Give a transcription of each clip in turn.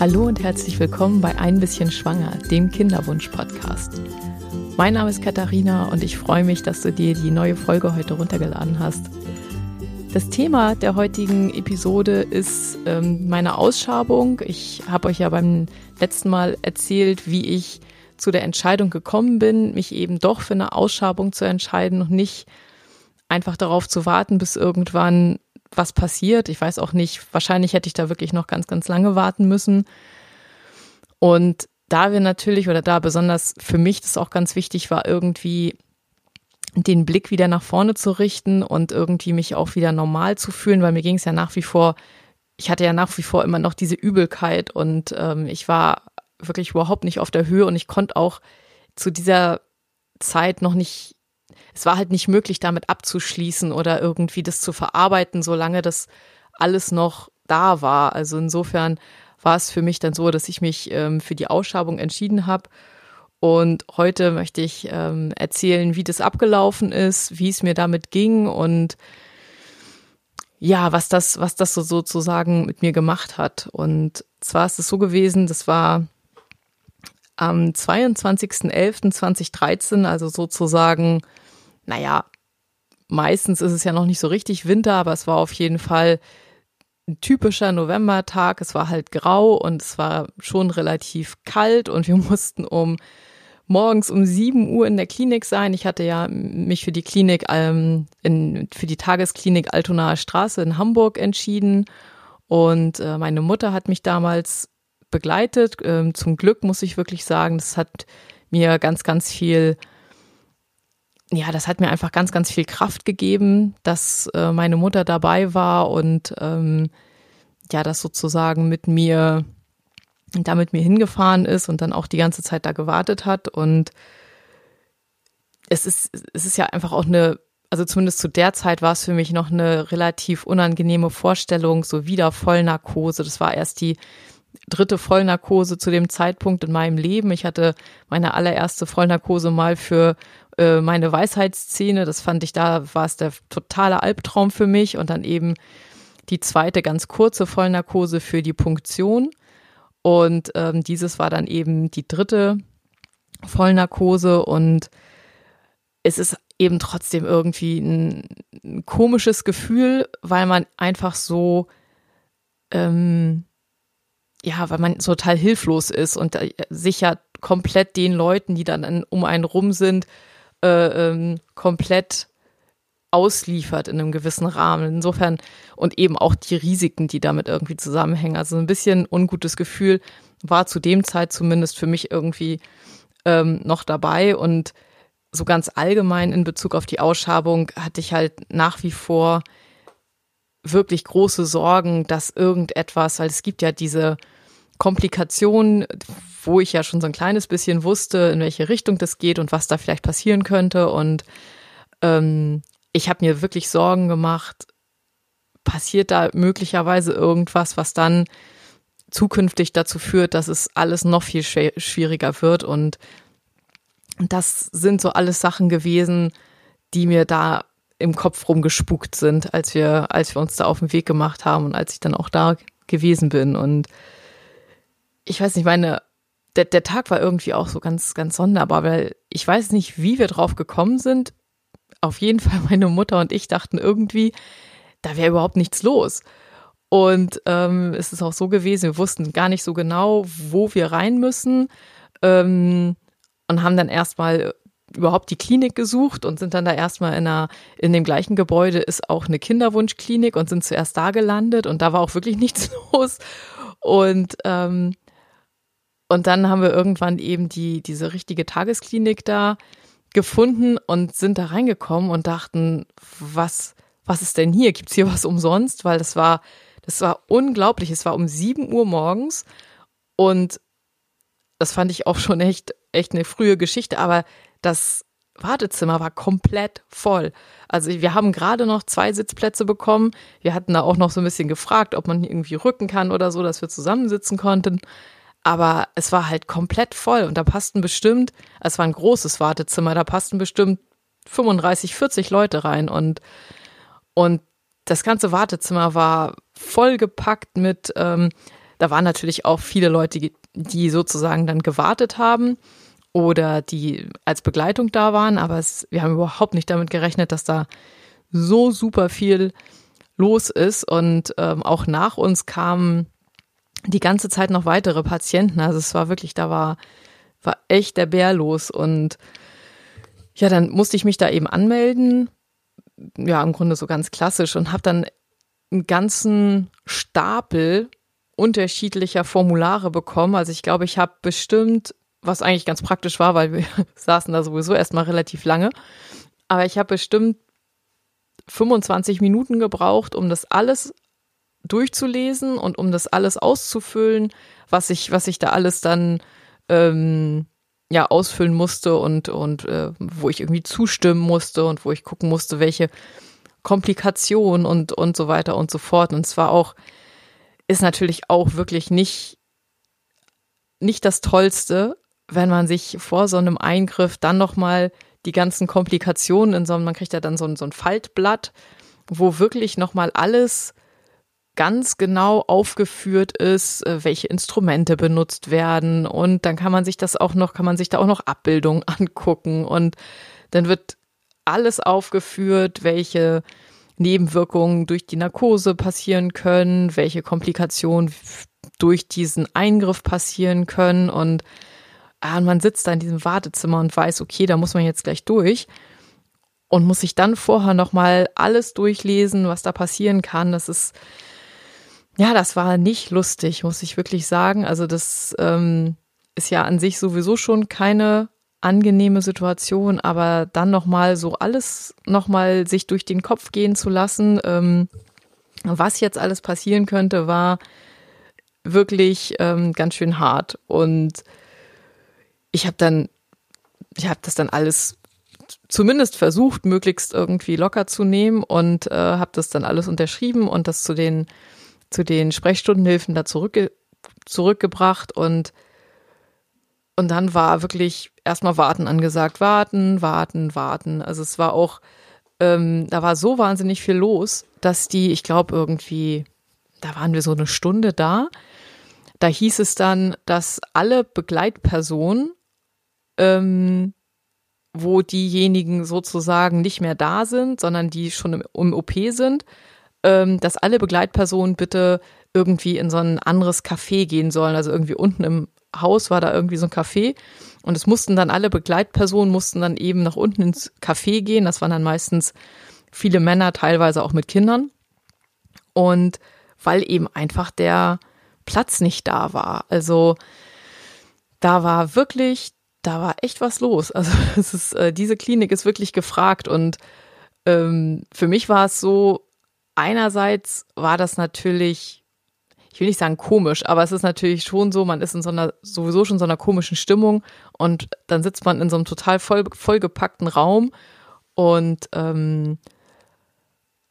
Hallo und herzlich willkommen bei Ein bisschen Schwanger, dem Kinderwunsch-Podcast. Mein Name ist Katharina und ich freue mich, dass du dir die neue Folge heute runtergeladen hast. Das Thema der heutigen Episode ist ähm, meine Ausschabung. Ich habe euch ja beim letzten Mal erzählt, wie ich zu der Entscheidung gekommen bin, mich eben doch für eine Ausschabung zu entscheiden und nicht einfach darauf zu warten, bis irgendwann was passiert. Ich weiß auch nicht, wahrscheinlich hätte ich da wirklich noch ganz, ganz lange warten müssen. Und da wir natürlich oder da besonders für mich das auch ganz wichtig war, irgendwie den Blick wieder nach vorne zu richten und irgendwie mich auch wieder normal zu fühlen, weil mir ging es ja nach wie vor, ich hatte ja nach wie vor immer noch diese Übelkeit und ähm, ich war wirklich überhaupt nicht auf der Höhe und ich konnte auch zu dieser Zeit noch nicht es war halt nicht möglich, damit abzuschließen oder irgendwie das zu verarbeiten, solange das alles noch da war. Also insofern war es für mich dann so, dass ich mich ähm, für die Ausschabung entschieden habe. Und heute möchte ich ähm, erzählen, wie das abgelaufen ist, wie es mir damit ging und ja, was das, was das so sozusagen mit mir gemacht hat. Und zwar ist es so gewesen, das war am 22.11.2013, also sozusagen naja, meistens ist es ja noch nicht so richtig Winter, aber es war auf jeden Fall ein typischer Novembertag. Es war halt grau und es war schon relativ kalt und wir mussten um morgens um 7 Uhr in der Klinik sein. Ich hatte ja mich für die Klinik, ähm, in, für die Tagesklinik Altonaer Straße in Hamburg entschieden. Und äh, meine Mutter hat mich damals begleitet. Ähm, zum Glück muss ich wirklich sagen, das hat mir ganz, ganz viel ja, das hat mir einfach ganz, ganz viel Kraft gegeben, dass äh, meine Mutter dabei war und ähm, ja, das sozusagen mit mir, da mit mir hingefahren ist und dann auch die ganze Zeit da gewartet hat. Und es ist, es ist ja einfach auch eine, also zumindest zu der Zeit war es für mich noch eine relativ unangenehme Vorstellung, so wieder Vollnarkose. Das war erst die dritte Vollnarkose zu dem Zeitpunkt in meinem Leben. Ich hatte meine allererste Vollnarkose mal für äh, meine Weisheitsszene. Das fand ich, da war es der totale Albtraum für mich. Und dann eben die zweite ganz kurze Vollnarkose für die Punktion. Und ähm, dieses war dann eben die dritte Vollnarkose. Und es ist eben trotzdem irgendwie ein, ein komisches Gefühl, weil man einfach so, ähm, ja, weil man total hilflos ist und äh, sich ja komplett den Leuten, die dann um einen rum sind, äh, ähm, komplett ausliefert in einem gewissen Rahmen. Insofern und eben auch die Risiken, die damit irgendwie zusammenhängen. Also ein bisschen ungutes Gefühl war zu dem Zeit zumindest für mich irgendwie ähm, noch dabei und so ganz allgemein in Bezug auf die Ausschabung hatte ich halt nach wie vor wirklich große Sorgen, dass irgendetwas, weil es gibt ja diese Komplikationen, wo ich ja schon so ein kleines bisschen wusste, in welche Richtung das geht und was da vielleicht passieren könnte. Und ähm, ich habe mir wirklich Sorgen gemacht, passiert da möglicherweise irgendwas, was dann zukünftig dazu führt, dass es alles noch viel schwieriger wird. Und das sind so alles Sachen gewesen, die mir da im Kopf rumgespukt sind, als wir, als wir uns da auf den Weg gemacht haben und als ich dann auch da gewesen bin. Und ich weiß nicht, meine der, der Tag war irgendwie auch so ganz, ganz sonderbar, weil ich weiß nicht, wie wir drauf gekommen sind. Auf jeden Fall meine Mutter und ich dachten irgendwie, da wäre überhaupt nichts los. Und ähm, es ist auch so gewesen, wir wussten gar nicht so genau, wo wir rein müssen ähm, und haben dann erstmal überhaupt die Klinik gesucht und sind dann da erstmal in, einer, in dem gleichen Gebäude ist auch eine Kinderwunschklinik und sind zuerst da gelandet und da war auch wirklich nichts los. Und ähm, und dann haben wir irgendwann eben die, diese richtige Tagesklinik da gefunden und sind da reingekommen und dachten, was, was ist denn hier? Gibt's hier was umsonst? Weil das war, das war unglaublich. Es war um sieben Uhr morgens und das fand ich auch schon echt, echt eine frühe Geschichte, aber das Wartezimmer war komplett voll. Also wir haben gerade noch zwei Sitzplätze bekommen. Wir hatten da auch noch so ein bisschen gefragt, ob man irgendwie rücken kann oder so, dass wir zusammensitzen konnten. Aber es war halt komplett voll und da passten bestimmt, es war ein großes Wartezimmer, da passten bestimmt 35, 40 Leute rein und, und das ganze Wartezimmer war vollgepackt mit ähm, da waren natürlich auch viele Leute, die sozusagen dann gewartet haben oder die als Begleitung da waren, aber es, wir haben überhaupt nicht damit gerechnet, dass da so super viel los ist und ähm, auch nach uns kamen die ganze Zeit noch weitere Patienten. Also es war wirklich, da war, war echt der Bär los und ja, dann musste ich mich da eben anmelden. Ja, im Grunde so ganz klassisch und habe dann einen ganzen Stapel unterschiedlicher Formulare bekommen. Also ich glaube, ich habe bestimmt, was eigentlich ganz praktisch war, weil wir saßen da sowieso erstmal relativ lange, aber ich habe bestimmt 25 Minuten gebraucht, um das alles durchzulesen und um das alles auszufüllen, was ich, was ich da alles dann ähm, ja ausfüllen musste und und äh, wo ich irgendwie zustimmen musste und wo ich gucken musste, welche Komplikationen und und so weiter und so fort. Und zwar auch ist natürlich auch wirklich nicht nicht das Tollste, wenn man sich vor so einem Eingriff dann noch mal die ganzen Komplikationen in so einem, man kriegt ja dann so ein, so ein Faltblatt, wo wirklich noch mal alles ganz genau aufgeführt ist, äh, welche Instrumente benutzt werden. Und dann kann man sich das auch noch, kann man sich da auch noch Abbildungen angucken. Und dann wird alles aufgeführt, welche Nebenwirkungen durch die Narkose passieren können, welche Komplikationen durch diesen Eingriff passieren können. Und ah, man sitzt da in diesem Wartezimmer und weiß, okay, da muss man jetzt gleich durch. Und muss sich dann vorher nochmal alles durchlesen, was da passieren kann. Das ist ja, das war nicht lustig, muss ich wirklich sagen. Also das ähm, ist ja an sich sowieso schon keine angenehme Situation, aber dann nochmal so alles nochmal sich durch den Kopf gehen zu lassen, ähm, was jetzt alles passieren könnte, war wirklich ähm, ganz schön hart. Und ich habe dann, ich habe das dann alles zumindest versucht, möglichst irgendwie locker zu nehmen und äh, habe das dann alles unterschrieben und das zu den zu den Sprechstundenhilfen da zurückge zurückgebracht und und dann war wirklich erstmal warten angesagt, warten, warten, warten. Also es war auch, ähm, da war so wahnsinnig viel los, dass die, ich glaube irgendwie, da waren wir so eine Stunde da. Da hieß es dann, dass alle Begleitpersonen, ähm, wo diejenigen sozusagen nicht mehr da sind, sondern die schon im, im OP sind, ähm, dass alle Begleitpersonen bitte irgendwie in so ein anderes Café gehen sollen. Also irgendwie unten im Haus war da irgendwie so ein Café und es mussten dann alle Begleitpersonen mussten dann eben nach unten ins Café gehen. Das waren dann meistens viele Männer, teilweise auch mit Kindern. Und weil eben einfach der Platz nicht da war. Also da war wirklich, da war echt was los. Also es ist, äh, diese Klinik ist wirklich gefragt und ähm, für mich war es so, einerseits war das natürlich, ich will nicht sagen komisch, aber es ist natürlich schon so, man ist in so einer, sowieso schon so einer komischen Stimmung und dann sitzt man in so einem total voll, vollgepackten Raum und ähm,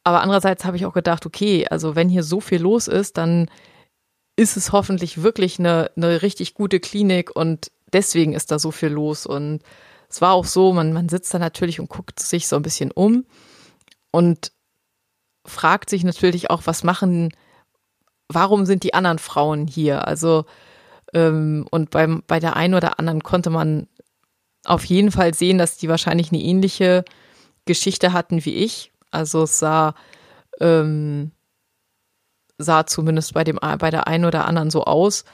aber andererseits habe ich auch gedacht, okay, also wenn hier so viel los ist, dann ist es hoffentlich wirklich eine, eine richtig gute Klinik und deswegen ist da so viel los. Und es war auch so, man, man sitzt da natürlich und guckt sich so ein bisschen um. Und fragt sich natürlich auch, was machen, warum sind die anderen Frauen hier? Also, ähm, und beim, bei der einen oder anderen konnte man auf jeden Fall sehen, dass die wahrscheinlich eine ähnliche Geschichte hatten wie ich. Also es sah, ähm, sah zumindest bei dem, bei der einen oder anderen so aus.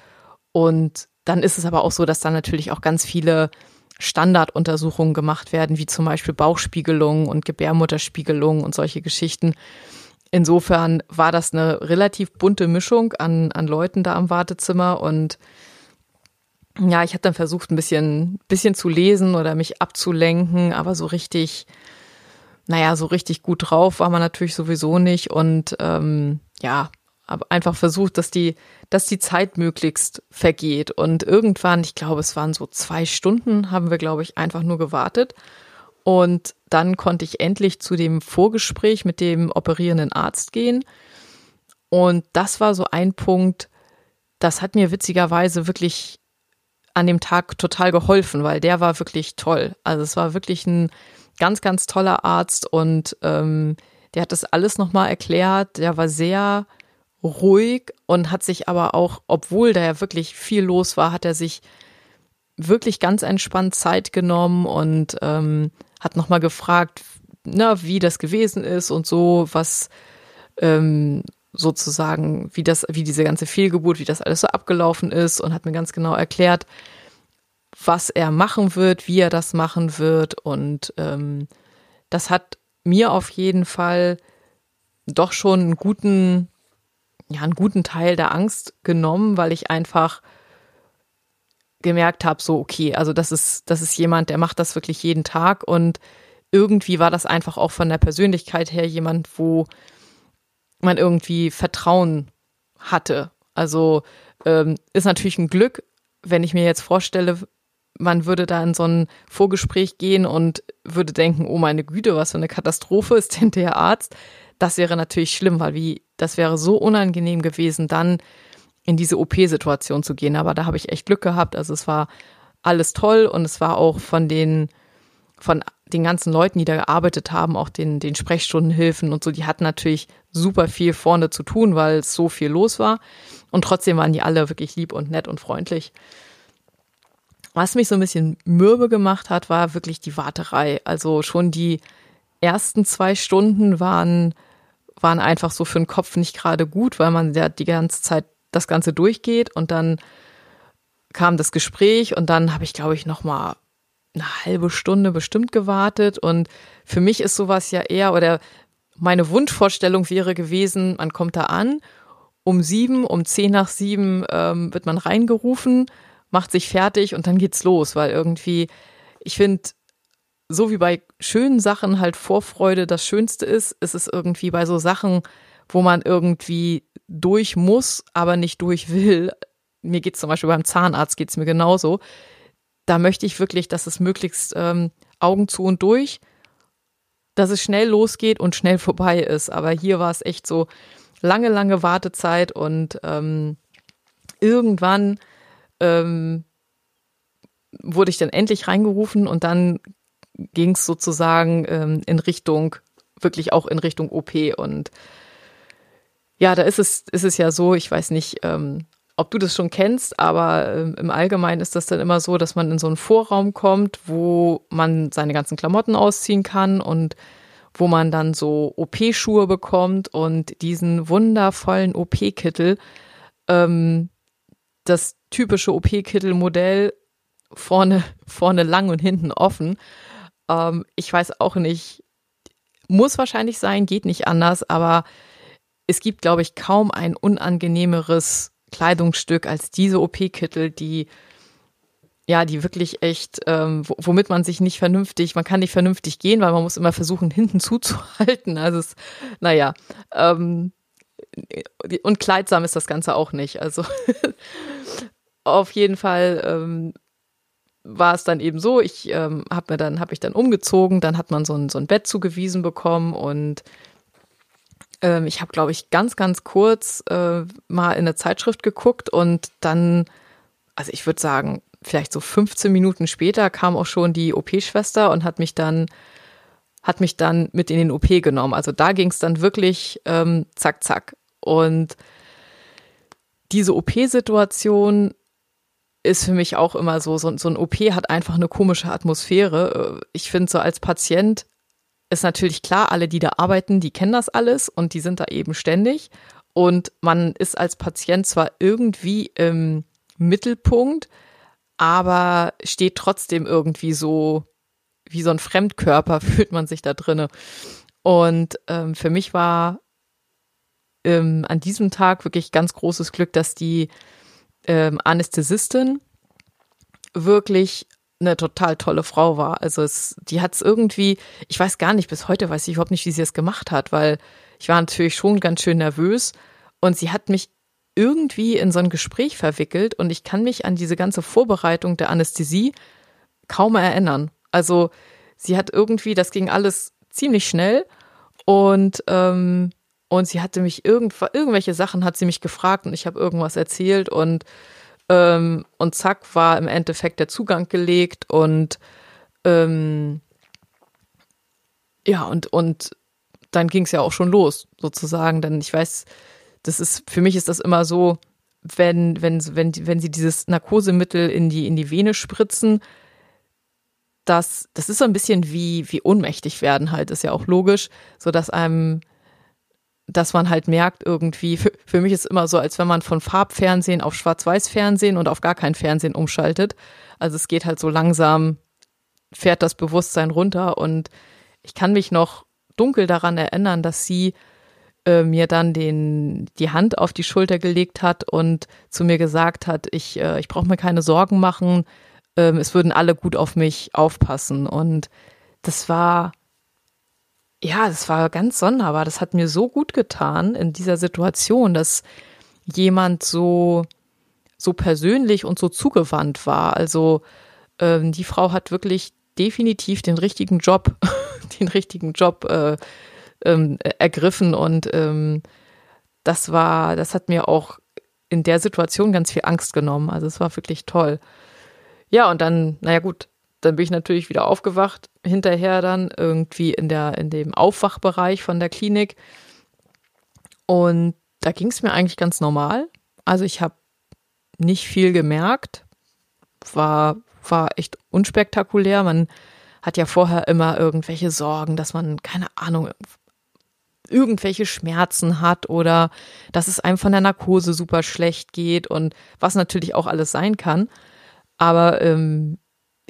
Und dann ist es aber auch so, dass dann natürlich auch ganz viele Standarduntersuchungen gemacht werden, wie zum Beispiel Bauchspiegelung und Gebärmutterspiegelung und solche Geschichten. Insofern war das eine relativ bunte Mischung an, an Leuten da am Wartezimmer und ja, ich habe dann versucht, ein bisschen, bisschen zu lesen oder mich abzulenken, aber so richtig, naja, so richtig gut drauf war man natürlich sowieso nicht und ähm, ja, habe einfach versucht, dass die, dass die Zeit möglichst vergeht. Und irgendwann, ich glaube, es waren so zwei Stunden, haben wir, glaube ich, einfach nur gewartet. Und dann konnte ich endlich zu dem Vorgespräch mit dem operierenden Arzt gehen. Und das war so ein Punkt, das hat mir witzigerweise wirklich an dem Tag total geholfen, weil der war wirklich toll. Also es war wirklich ein ganz, ganz toller Arzt und ähm, der hat das alles nochmal erklärt. Der war sehr ruhig und hat sich aber auch, obwohl da ja wirklich viel los war, hat er sich wirklich ganz entspannt Zeit genommen und ähm, hat nochmal gefragt, na, wie das gewesen ist und so, was ähm, sozusagen, wie das, wie diese ganze Fehlgeburt, wie das alles so abgelaufen ist und hat mir ganz genau erklärt, was er machen wird, wie er das machen wird. Und ähm, das hat mir auf jeden Fall doch schon einen guten, ja, einen guten Teil der Angst genommen, weil ich einfach gemerkt habe, so, okay, also das ist, das ist jemand, der macht das wirklich jeden Tag und irgendwie war das einfach auch von der Persönlichkeit her jemand, wo man irgendwie Vertrauen hatte. Also ähm, ist natürlich ein Glück, wenn ich mir jetzt vorstelle, man würde da in so ein Vorgespräch gehen und würde denken, oh meine Güte, was für eine Katastrophe ist denn der Arzt? Das wäre natürlich schlimm, weil wie, das wäre so unangenehm gewesen, dann in diese OP-Situation zu gehen. Aber da habe ich echt Glück gehabt. Also es war alles toll und es war auch von den, von den ganzen Leuten, die da gearbeitet haben, auch den, den Sprechstundenhilfen und so, die hatten natürlich super viel vorne zu tun, weil es so viel los war. Und trotzdem waren die alle wirklich lieb und nett und freundlich. Was mich so ein bisschen mürbe gemacht hat, war wirklich die Warterei. Also schon die ersten zwei Stunden waren, waren einfach so für den Kopf nicht gerade gut, weil man ja die ganze Zeit das Ganze durchgeht und dann kam das Gespräch und dann habe ich, glaube ich, noch mal eine halbe Stunde bestimmt gewartet. Und für mich ist sowas ja eher oder meine Wunschvorstellung wäre gewesen, man kommt da an, um sieben, um zehn nach sieben ähm, wird man reingerufen macht sich fertig und dann geht's los, weil irgendwie, ich finde, so wie bei schönen Sachen halt Vorfreude das Schönste ist, ist es irgendwie bei so Sachen, wo man irgendwie durch muss, aber nicht durch will. Mir geht's zum Beispiel beim Zahnarzt geht's mir genauso. Da möchte ich wirklich, dass es möglichst ähm, Augen zu und durch, dass es schnell losgeht und schnell vorbei ist. Aber hier war es echt so lange, lange Wartezeit und ähm, irgendwann ähm, wurde ich dann endlich reingerufen und dann ging es sozusagen ähm, in Richtung, wirklich auch in Richtung OP. Und ja, da ist es, ist es ja so, ich weiß nicht, ähm, ob du das schon kennst, aber ähm, im Allgemeinen ist das dann immer so, dass man in so einen Vorraum kommt, wo man seine ganzen Klamotten ausziehen kann und wo man dann so OP-Schuhe bekommt und diesen wundervollen OP-Kittel. Ähm, das typische OP-Kittel-Modell vorne, vorne lang und hinten offen. Ähm, ich weiß auch nicht, muss wahrscheinlich sein, geht nicht anders, aber es gibt, glaube ich, kaum ein unangenehmeres Kleidungsstück als diese OP-Kittel, die ja, die wirklich echt, ähm, womit man sich nicht vernünftig, man kann nicht vernünftig gehen, weil man muss immer versuchen, hinten zuzuhalten. Also es, naja, ähm, und kleidsam ist das Ganze auch nicht. Also auf jeden Fall ähm, war es dann eben so, ich ähm, habe mir dann, habe ich dann umgezogen, dann hat man so ein, so ein Bett zugewiesen bekommen und ähm, ich habe, glaube ich, ganz, ganz kurz äh, mal in eine Zeitschrift geguckt und dann, also ich würde sagen, vielleicht so 15 Minuten später kam auch schon die OP-Schwester und hat mich dann hat mich dann mit in den OP genommen. Also da ging es dann wirklich ähm, zack, zack. Und diese OP-Situation ist für mich auch immer so, so, so ein OP hat einfach eine komische Atmosphäre. Ich finde so als Patient ist natürlich klar, alle, die da arbeiten, die kennen das alles und die sind da eben ständig. Und man ist als Patient zwar irgendwie im Mittelpunkt, aber steht trotzdem irgendwie so wie so ein Fremdkörper fühlt man sich da drinne. Und ähm, für mich war ähm, an diesem Tag wirklich ganz großes Glück, dass die ähm, Anästhesistin wirklich eine total tolle Frau war. Also es, die hat es irgendwie, ich weiß gar nicht, bis heute weiß ich überhaupt nicht, wie sie es gemacht hat, weil ich war natürlich schon ganz schön nervös und sie hat mich irgendwie in so ein Gespräch verwickelt und ich kann mich an diese ganze Vorbereitung der Anästhesie kaum erinnern. Also sie hat irgendwie, das ging alles ziemlich schnell und ähm, und sie hatte mich irgend, irgendwelche Sachen hat sie mich gefragt und ich habe irgendwas erzählt und ähm, und zack war im Endeffekt der Zugang gelegt und ähm, ja und und dann ging es ja auch schon los sozusagen, denn ich weiß, das ist, für mich ist das immer so, wenn, wenn, wenn, wenn sie dieses Narkosemittel in die, in die Vene spritzen, das, das ist so ein bisschen wie, wie ohnmächtig werden halt, ist ja auch logisch, so dass einem, dass man halt merkt irgendwie, für, für mich ist immer so, als wenn man von Farbfernsehen auf Schwarz-Weiß-Fernsehen und auf gar kein Fernsehen umschaltet. Also es geht halt so langsam, fährt das Bewusstsein runter und ich kann mich noch dunkel daran erinnern, dass sie äh, mir dann den, die Hand auf die Schulter gelegt hat und zu mir gesagt hat, ich, äh, ich brauche mir keine Sorgen machen, äh, es würden alle gut auf mich aufpassen. Und das war, ja, das war ganz sonderbar. Das hat mir so gut getan in dieser Situation, dass jemand so, so persönlich und so zugewandt war. Also ähm, die Frau hat wirklich definitiv den richtigen Job, den richtigen Job äh, ähm, ergriffen und ähm, das war, das hat mir auch in der Situation ganz viel Angst genommen. Also es war wirklich toll. Ja, und dann, naja gut, dann bin ich natürlich wieder aufgewacht, hinterher dann irgendwie in der, in dem Aufwachbereich von der Klinik. Und da ging es mir eigentlich ganz normal. Also ich habe nicht viel gemerkt, war, war echt unspektakulär. Man hat ja vorher immer irgendwelche Sorgen, dass man, keine Ahnung, irgendwelche Schmerzen hat oder dass es einem von der Narkose super schlecht geht und was natürlich auch alles sein kann. Aber ähm,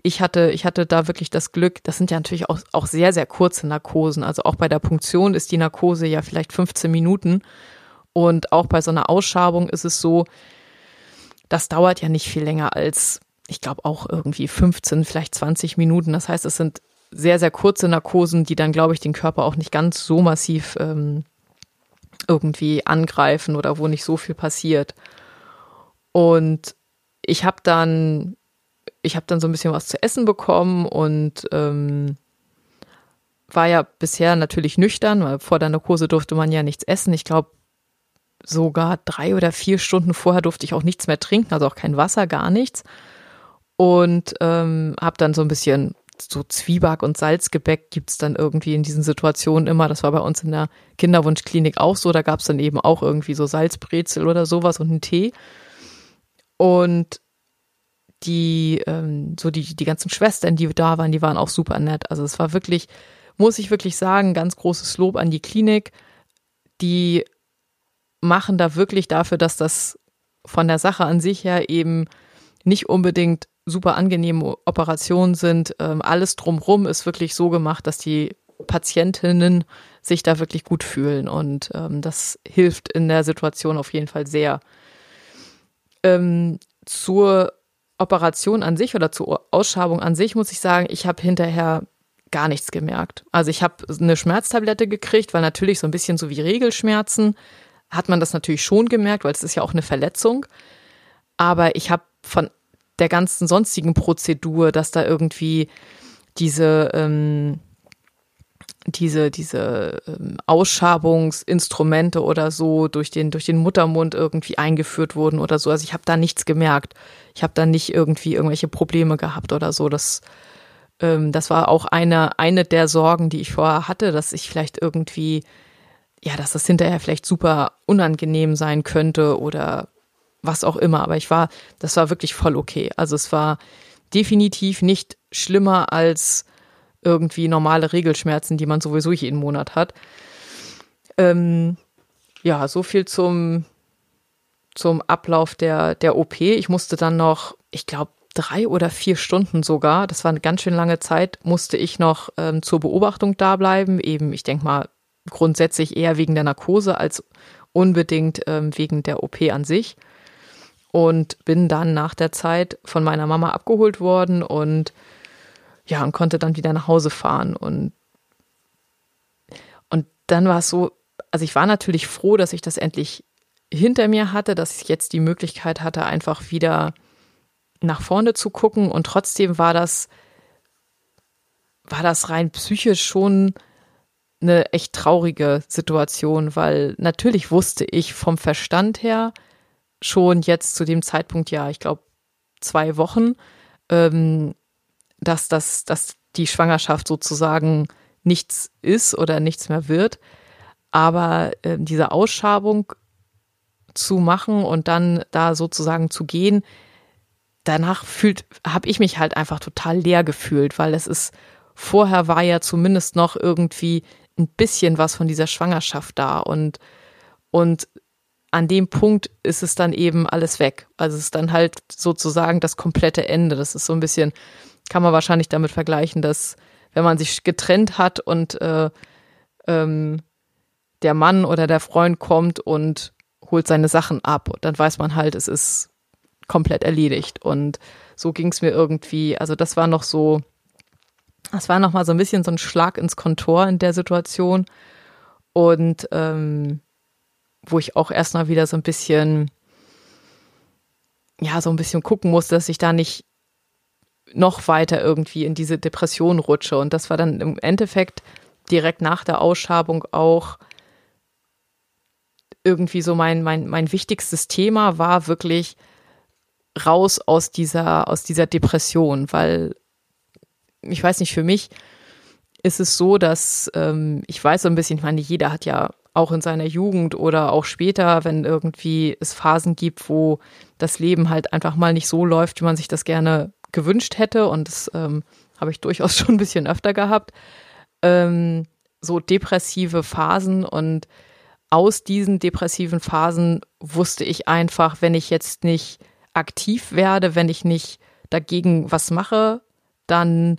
ich hatte, ich hatte da wirklich das Glück, das sind ja natürlich auch, auch sehr, sehr kurze Narkosen. Also auch bei der Punktion ist die Narkose ja vielleicht 15 Minuten. Und auch bei so einer Ausschabung ist es so, das dauert ja nicht viel länger als, ich glaube, auch irgendwie 15, vielleicht 20 Minuten. Das heißt, es sind sehr, sehr kurze Narkosen, die dann, glaube ich, den Körper auch nicht ganz so massiv ähm, irgendwie angreifen oder wo nicht so viel passiert. Und ich habe dann, ich habe dann so ein bisschen was zu essen bekommen und ähm, war ja bisher natürlich nüchtern, weil vor der Narkose durfte man ja nichts essen. Ich glaube, sogar drei oder vier Stunden vorher durfte ich auch nichts mehr trinken, also auch kein Wasser, gar nichts. Und ähm, habe dann so ein bisschen so Zwieback und Salzgebäck gibt's dann irgendwie in diesen Situationen immer. Das war bei uns in der Kinderwunschklinik auch so. Da gab's dann eben auch irgendwie so Salzbrezel oder sowas und einen Tee. Und die, ähm, so die, die ganzen Schwestern, die da waren, die waren auch super nett. Also es war wirklich, muss ich wirklich sagen, ganz großes Lob an die Klinik. Die machen da wirklich dafür, dass das von der Sache an sich her eben nicht unbedingt super angenehme Operationen sind. Ähm, alles drumrum ist wirklich so gemacht, dass die Patientinnen sich da wirklich gut fühlen und ähm, das hilft in der Situation auf jeden Fall sehr. Ähm, zur Operation an sich oder zur Ausschabung an sich muss ich sagen, ich habe hinterher gar nichts gemerkt. Also ich habe eine Schmerztablette gekriegt, weil natürlich so ein bisschen so wie Regelschmerzen hat man das natürlich schon gemerkt, weil es ist ja auch eine Verletzung. Aber ich habe von der ganzen sonstigen Prozedur, dass da irgendwie diese, ähm, diese, diese ähm, Ausschabungsinstrumente oder so durch den, durch den Muttermund irgendwie eingeführt wurden oder so. Also ich habe da nichts gemerkt. Ich habe da nicht irgendwie irgendwelche Probleme gehabt oder so. Das, ähm, das war auch eine, eine der Sorgen, die ich vorher hatte, dass ich vielleicht irgendwie, ja, dass das hinterher vielleicht super unangenehm sein könnte oder was auch immer. Aber ich war, das war wirklich voll okay. Also es war definitiv nicht schlimmer als irgendwie normale Regelschmerzen, die man sowieso jeden Monat hat. Ähm, ja, so viel zum, zum Ablauf der, der OP. Ich musste dann noch, ich glaube, drei oder vier Stunden sogar, das war eine ganz schön lange Zeit, musste ich noch ähm, zur Beobachtung da bleiben. Eben, ich denke mal, grundsätzlich eher wegen der Narkose als unbedingt ähm, wegen der OP an sich und bin dann nach der Zeit von meiner Mama abgeholt worden und ja, und konnte dann wieder nach Hause fahren und und dann war es so, also ich war natürlich froh, dass ich das endlich hinter mir hatte, dass ich jetzt die Möglichkeit hatte, einfach wieder nach vorne zu gucken. Und trotzdem war das war das rein psychisch schon eine echt traurige Situation, weil natürlich wusste ich vom Verstand her, schon jetzt zu dem Zeitpunkt, ja, ich glaube, zwei Wochen, ähm, dass, das, dass die Schwangerschaft sozusagen nichts ist oder nichts mehr wird. Aber äh, diese Ausschabung zu machen und dann da sozusagen zu gehen, danach fühlt, habe ich mich halt einfach total leer gefühlt, weil es ist, vorher war ja zumindest noch irgendwie ein bisschen was von dieser Schwangerschaft da und, und an dem Punkt ist es dann eben alles weg. Also es ist dann halt sozusagen das komplette Ende. Das ist so ein bisschen, kann man wahrscheinlich damit vergleichen, dass wenn man sich getrennt hat und äh, ähm, der Mann oder der Freund kommt und holt seine Sachen ab, dann weiß man halt, es ist komplett erledigt. Und so ging es mir irgendwie, also das war noch so, das war noch mal so ein bisschen so ein Schlag ins Kontor in der Situation. Und ähm, wo ich auch erstmal wieder so ein bisschen, ja, so ein bisschen gucken musste, dass ich da nicht noch weiter irgendwie in diese Depression rutsche. Und das war dann im Endeffekt direkt nach der Ausschabung auch irgendwie so mein, mein, mein wichtigstes Thema war wirklich raus aus dieser, aus dieser Depression, weil ich weiß nicht, für mich ist es so, dass ähm, ich weiß so ein bisschen, ich meine, jeder hat ja auch in seiner Jugend oder auch später, wenn irgendwie es Phasen gibt, wo das Leben halt einfach mal nicht so läuft, wie man sich das gerne gewünscht hätte. Und das ähm, habe ich durchaus schon ein bisschen öfter gehabt. Ähm, so depressive Phasen und aus diesen depressiven Phasen wusste ich einfach, wenn ich jetzt nicht aktiv werde, wenn ich nicht dagegen was mache, dann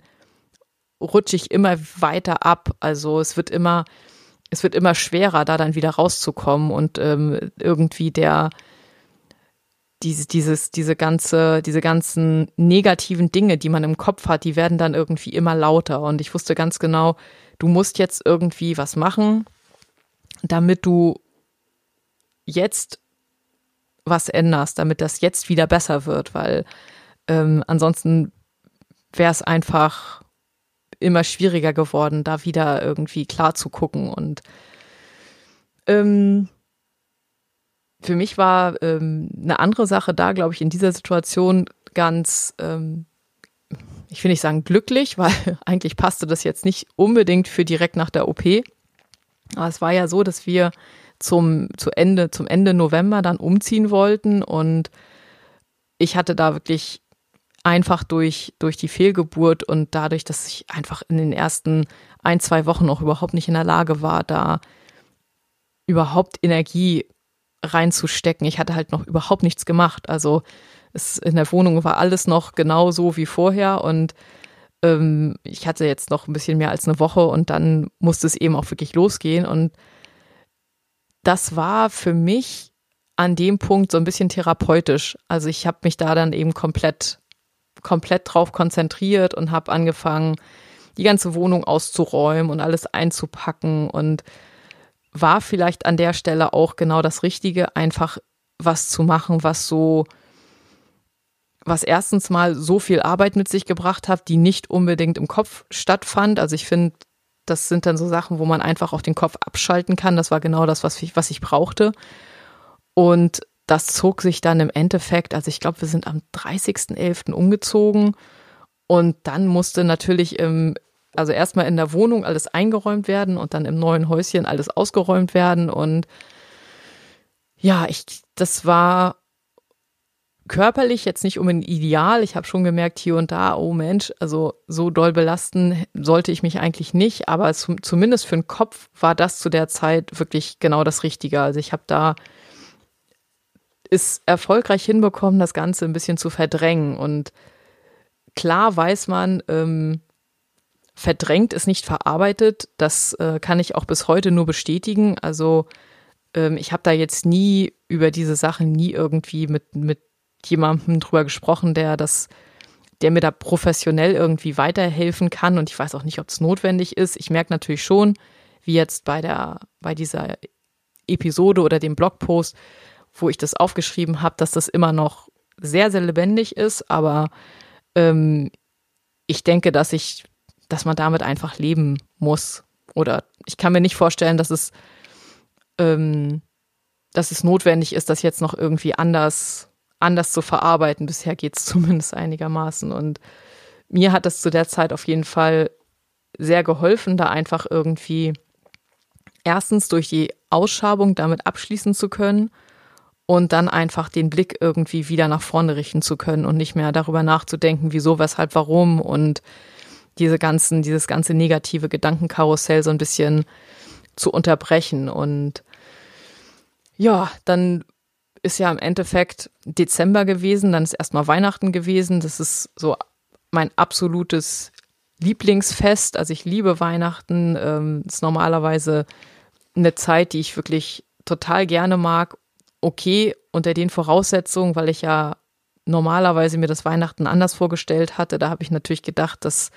rutsche ich immer weiter ab. Also es wird immer, es wird immer schwerer, da dann wieder rauszukommen und ähm, irgendwie der diese, dieses, diese ganze, diese ganzen negativen Dinge, die man im Kopf hat, die werden dann irgendwie immer lauter. Und ich wusste ganz genau, du musst jetzt irgendwie was machen, damit du jetzt was änderst, damit das jetzt wieder besser wird, weil ähm, ansonsten wäre es einfach immer schwieriger geworden, da wieder irgendwie klar zu gucken. Und ähm, für mich war ähm, eine andere Sache da, glaube ich, in dieser Situation ganz, ähm, ich will nicht sagen glücklich, weil eigentlich passte das jetzt nicht unbedingt für direkt nach der OP. Aber es war ja so, dass wir zum, zu Ende, zum Ende November dann umziehen wollten und ich hatte da wirklich einfach durch, durch die Fehlgeburt und dadurch, dass ich einfach in den ersten ein, zwei Wochen noch überhaupt nicht in der Lage war, da überhaupt Energie reinzustecken. Ich hatte halt noch überhaupt nichts gemacht. Also es, in der Wohnung war alles noch genau so wie vorher und ähm, ich hatte jetzt noch ein bisschen mehr als eine Woche und dann musste es eben auch wirklich losgehen. Und das war für mich an dem Punkt so ein bisschen therapeutisch. Also ich habe mich da dann eben komplett, komplett drauf konzentriert und habe angefangen, die ganze Wohnung auszuräumen und alles einzupacken und war vielleicht an der Stelle auch genau das Richtige, einfach was zu machen, was so, was erstens mal so viel Arbeit mit sich gebracht hat, die nicht unbedingt im Kopf stattfand. Also ich finde, das sind dann so Sachen, wo man einfach auch den Kopf abschalten kann. Das war genau das, was ich, was ich brauchte. Und das zog sich dann im Endeffekt, also ich glaube, wir sind am 30.11. umgezogen und dann musste natürlich im, also erstmal in der Wohnung alles eingeräumt werden und dann im neuen Häuschen alles ausgeräumt werden. Und ja, ich, das war körperlich jetzt nicht unbedingt ideal. Ich habe schon gemerkt hier und da, oh Mensch, also so doll belasten sollte ich mich eigentlich nicht. Aber zum, zumindest für den Kopf war das zu der Zeit wirklich genau das Richtige. Also ich habe da ist erfolgreich hinbekommen, das Ganze ein bisschen zu verdrängen. Und klar weiß man, ähm, verdrängt ist nicht verarbeitet. Das äh, kann ich auch bis heute nur bestätigen. Also ähm, ich habe da jetzt nie über diese Sachen nie irgendwie mit, mit jemandem drüber gesprochen, der das, der mir da professionell irgendwie weiterhelfen kann. Und ich weiß auch nicht, ob es notwendig ist. Ich merke natürlich schon, wie jetzt bei der, bei dieser Episode oder dem Blogpost, wo ich das aufgeschrieben habe, dass das immer noch sehr, sehr lebendig ist. Aber ähm, ich denke, dass ich dass man damit einfach leben muss. Oder ich kann mir nicht vorstellen, dass es, ähm, dass es notwendig ist, das jetzt noch irgendwie anders, anders zu verarbeiten. Bisher geht es zumindest einigermaßen. Und mir hat das zu der Zeit auf jeden Fall sehr geholfen, da einfach irgendwie erstens durch die Ausschabung damit abschließen zu können und dann einfach den Blick irgendwie wieder nach vorne richten zu können und nicht mehr darüber nachzudenken, wieso, weshalb, warum und diese ganzen, dieses ganze negative Gedankenkarussell so ein bisschen zu unterbrechen. Und ja, dann ist ja im Endeffekt Dezember gewesen, dann ist erstmal Weihnachten gewesen. Das ist so mein absolutes Lieblingsfest. Also ich liebe Weihnachten. Ähm, ist normalerweise eine Zeit, die ich wirklich total gerne mag. Okay, unter den Voraussetzungen, weil ich ja normalerweise mir das Weihnachten anders vorgestellt hatte. Da habe ich natürlich gedacht, dass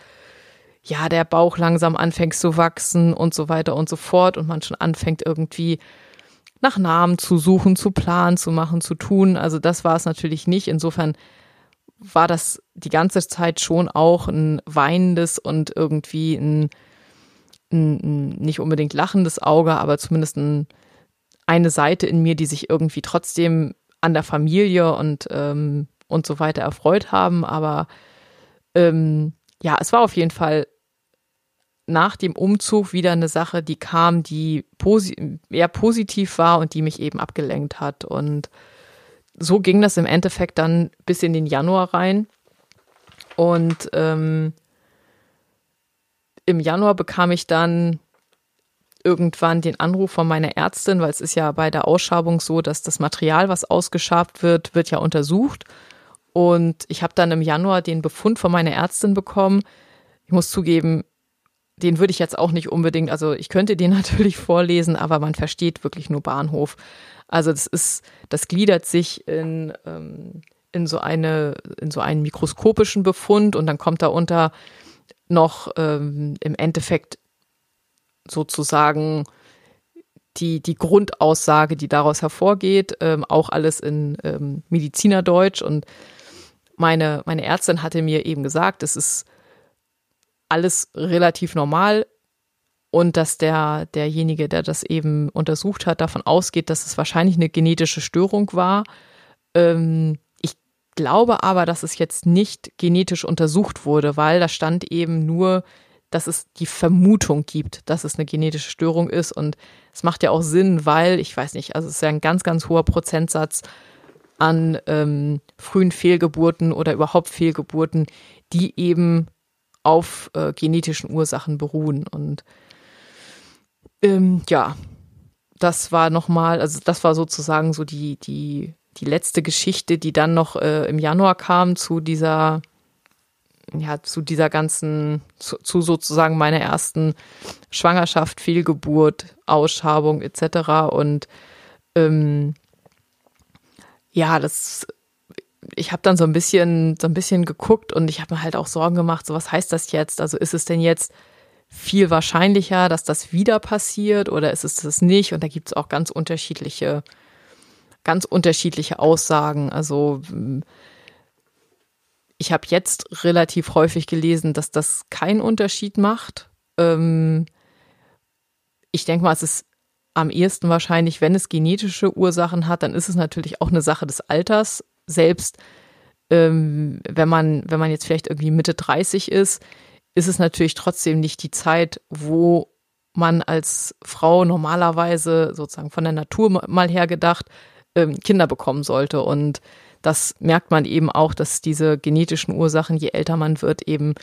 ja der Bauch langsam anfängt zu wachsen und so weiter und so fort und man schon anfängt irgendwie nach Namen zu suchen, zu planen, zu machen, zu tun. Also das war es natürlich nicht. Insofern war das die ganze Zeit schon auch ein weinendes und irgendwie ein, ein, ein nicht unbedingt lachendes Auge, aber zumindest ein, eine Seite in mir, die sich irgendwie trotzdem an der Familie und, ähm, und so weiter erfreut haben. Aber ähm, ja, es war auf jeden Fall nach dem Umzug wieder eine Sache, die kam, die posi eher positiv war und die mich eben abgelenkt hat. Und so ging das im Endeffekt dann bis in den Januar rein. Und ähm, im Januar bekam ich dann irgendwann den Anruf von meiner Ärztin, weil es ist ja bei der Ausschabung so, dass das Material, was ausgeschabt wird, wird ja untersucht. Und ich habe dann im Januar den Befund von meiner Ärztin bekommen. Ich muss zugeben, den würde ich jetzt auch nicht unbedingt, also ich könnte den natürlich vorlesen, aber man versteht wirklich nur Bahnhof. Also das ist, das gliedert sich in, ähm, in so eine, in so einen mikroskopischen Befund und dann kommt darunter noch ähm, im Endeffekt sozusagen die, die Grundaussage, die daraus hervorgeht, ähm, auch alles in ähm, Medizinerdeutsch. Und meine, meine Ärztin hatte mir eben gesagt, es ist alles relativ normal und dass der, derjenige, der das eben untersucht hat, davon ausgeht, dass es wahrscheinlich eine genetische Störung war. Ähm, ich glaube aber, dass es jetzt nicht genetisch untersucht wurde, weil da stand eben nur, dass es die Vermutung gibt, dass es eine genetische Störung ist. Und es macht ja auch Sinn, weil, ich weiß nicht, also es ist ja ein ganz, ganz hoher Prozentsatz an ähm, frühen Fehlgeburten oder überhaupt Fehlgeburten, die eben auf äh, genetischen Ursachen beruhen. Und ähm, ja, das war nochmal, also das war sozusagen so die, die, die letzte Geschichte, die dann noch äh, im Januar kam zu dieser, ja, zu dieser ganzen, zu, zu sozusagen meiner ersten Schwangerschaft, Fehlgeburt, Ausschabung etc. Und ähm, ja, das ich habe dann so ein bisschen, so ein bisschen geguckt und ich habe mir halt auch Sorgen gemacht, so was heißt das jetzt? Also ist es denn jetzt viel wahrscheinlicher, dass das wieder passiert oder ist es das nicht? Und da gibt es auch ganz unterschiedliche, ganz unterschiedliche Aussagen. Also ich habe jetzt relativ häufig gelesen, dass das keinen Unterschied macht. Ähm, ich denke mal, es ist am ehesten wahrscheinlich, wenn es genetische Ursachen hat, dann ist es natürlich auch eine Sache des Alters selbst ähm, wenn man, wenn man jetzt vielleicht irgendwie Mitte 30 ist, ist es natürlich trotzdem nicht die Zeit, wo man als Frau normalerweise sozusagen von der Natur mal her gedacht ähm, Kinder bekommen sollte. Und das merkt man eben auch, dass diese genetischen Ursachen, je älter man wird, eben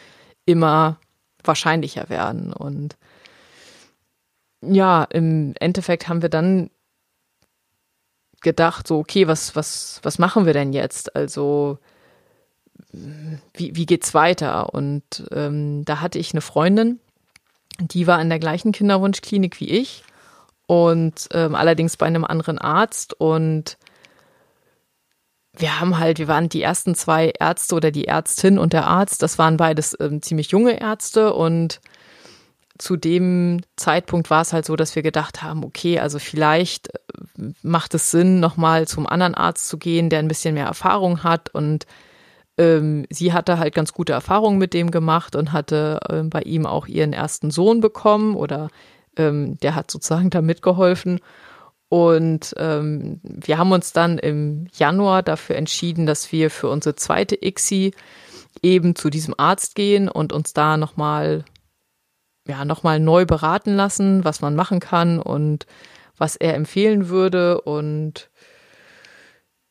immer wahrscheinlicher werden. Und ja, im Endeffekt haben wir dann gedacht, so, okay, was, was, was machen wir denn jetzt? Also, wie, wie geht's weiter? Und ähm, da hatte ich eine Freundin, die war in der gleichen Kinderwunschklinik wie ich und ähm, allerdings bei einem anderen Arzt und wir haben halt, wir waren die ersten zwei Ärzte oder die Ärztin und der Arzt, das waren beides ähm, ziemlich junge Ärzte und zu dem Zeitpunkt war es halt so, dass wir gedacht haben, okay, also vielleicht äh, macht es Sinn, nochmal zum anderen Arzt zu gehen, der ein bisschen mehr Erfahrung hat. Und ähm, sie hatte halt ganz gute Erfahrungen mit dem gemacht und hatte äh, bei ihm auch ihren ersten Sohn bekommen oder ähm, der hat sozusagen da mitgeholfen. Und ähm, wir haben uns dann im Januar dafür entschieden, dass wir für unsere zweite ICSI eben zu diesem Arzt gehen und uns da nochmal ja, nochmal neu beraten lassen, was man machen kann und was er empfehlen würde. Und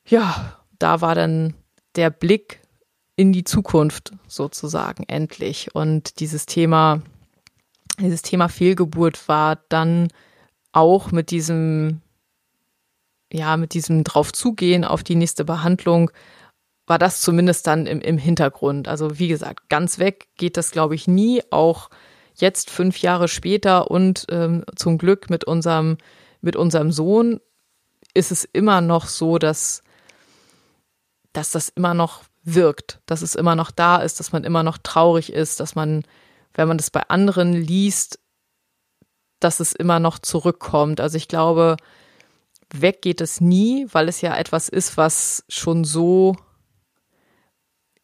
ja, da war dann der Blick in die Zukunft sozusagen endlich. Und dieses Thema, dieses Thema Fehlgeburt war dann auch mit diesem, ja, mit diesem drauf zugehen auf die nächste Behandlung, war das zumindest dann im, im Hintergrund. Also wie gesagt, ganz weg geht das, glaube ich, nie. Auch jetzt fünf Jahre später und ähm, zum Glück mit unserem, mit unserem Sohn ist es immer noch so, dass, dass das immer noch wirkt, dass es immer noch da ist, dass man immer noch traurig ist, dass man, wenn man das bei anderen liest, dass es immer noch zurückkommt. Also ich glaube, weg geht es nie, weil es ja etwas ist, was schon so,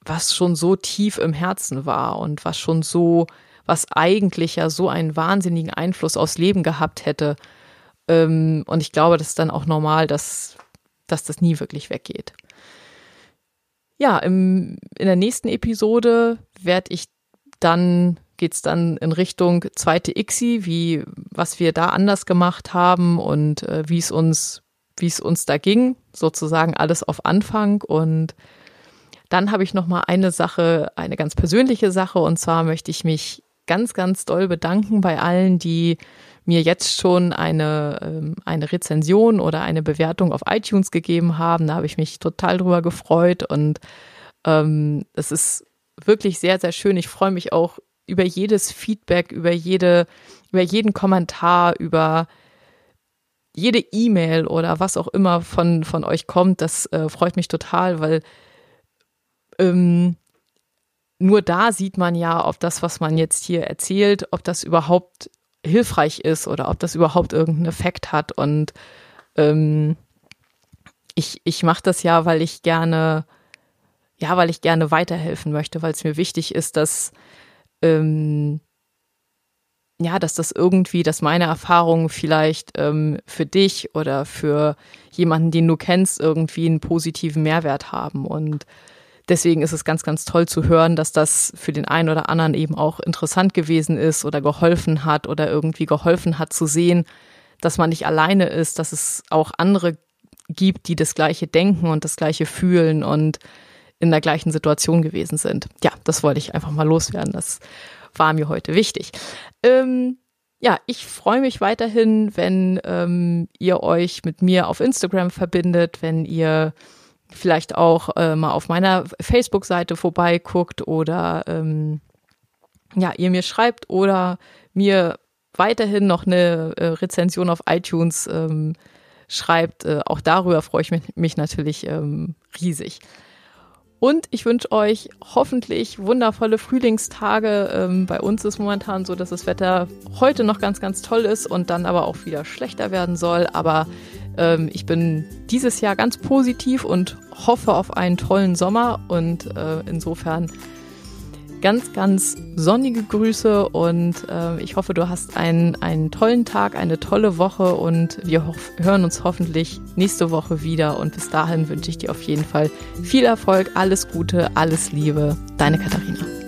was schon so tief im Herzen war und was schon so, was eigentlich ja so einen wahnsinnigen Einfluss aufs Leben gehabt hätte. Ähm, und ich glaube, das ist dann auch normal, dass, dass das nie wirklich weggeht. Ja, im, in der nächsten Episode werde ich dann, geht's dann in Richtung zweite ICSI, wie, was wir da anders gemacht haben und äh, wie es uns, wie es uns da ging, sozusagen alles auf Anfang. Und dann habe ich noch mal eine Sache, eine ganz persönliche Sache. Und zwar möchte ich mich ganz, ganz doll bedanken bei allen, die mir jetzt schon eine, ähm, eine Rezension oder eine Bewertung auf iTunes gegeben haben. Da habe ich mich total drüber gefreut und ähm, es ist wirklich sehr, sehr schön. Ich freue mich auch über jedes Feedback, über jede, über jeden Kommentar, über jede E-Mail oder was auch immer von, von euch kommt. Das äh, freut mich total, weil ähm, nur da sieht man ja, ob das, was man jetzt hier erzählt, ob das überhaupt hilfreich ist oder ob das überhaupt irgendeinen Effekt hat. Und ähm, ich, ich mache das ja, weil ich gerne, ja, weil ich gerne weiterhelfen möchte, weil es mir wichtig ist, dass ähm, ja, dass das irgendwie, dass meine Erfahrungen vielleicht ähm, für dich oder für jemanden, den du kennst, irgendwie einen positiven Mehrwert haben. Und deswegen ist es ganz, ganz toll zu hören, dass das für den einen oder anderen eben auch interessant gewesen ist oder geholfen hat oder irgendwie geholfen hat zu sehen, dass man nicht alleine ist, dass es auch andere gibt, die das gleiche denken und das gleiche fühlen und in der gleichen Situation gewesen sind. Ja, das wollte ich einfach mal loswerden. Das war mir heute wichtig. Ähm, ja, ich freue mich weiterhin, wenn ähm, ihr euch mit mir auf Instagram verbindet, wenn ihr vielleicht auch äh, mal auf meiner Facebook-Seite vorbeiguckt oder ähm, ja, ihr mir schreibt oder mir weiterhin noch eine äh, Rezension auf iTunes ähm, schreibt. Äh, auch darüber freue ich mich, mich natürlich ähm, riesig. Und ich wünsche euch hoffentlich wundervolle Frühlingstage. Ähm, bei uns ist momentan so, dass das Wetter heute noch ganz, ganz toll ist und dann aber auch wieder schlechter werden soll. Aber ähm, ich bin dieses Jahr ganz positiv und hoffe auf einen tollen Sommer und äh, insofern ganz, ganz sonnige Grüße und äh, ich hoffe, du hast einen, einen tollen Tag, eine tolle Woche und wir hören uns hoffentlich nächste Woche wieder und bis dahin wünsche ich dir auf jeden Fall viel Erfolg, alles Gute, alles Liebe. Deine Katharina.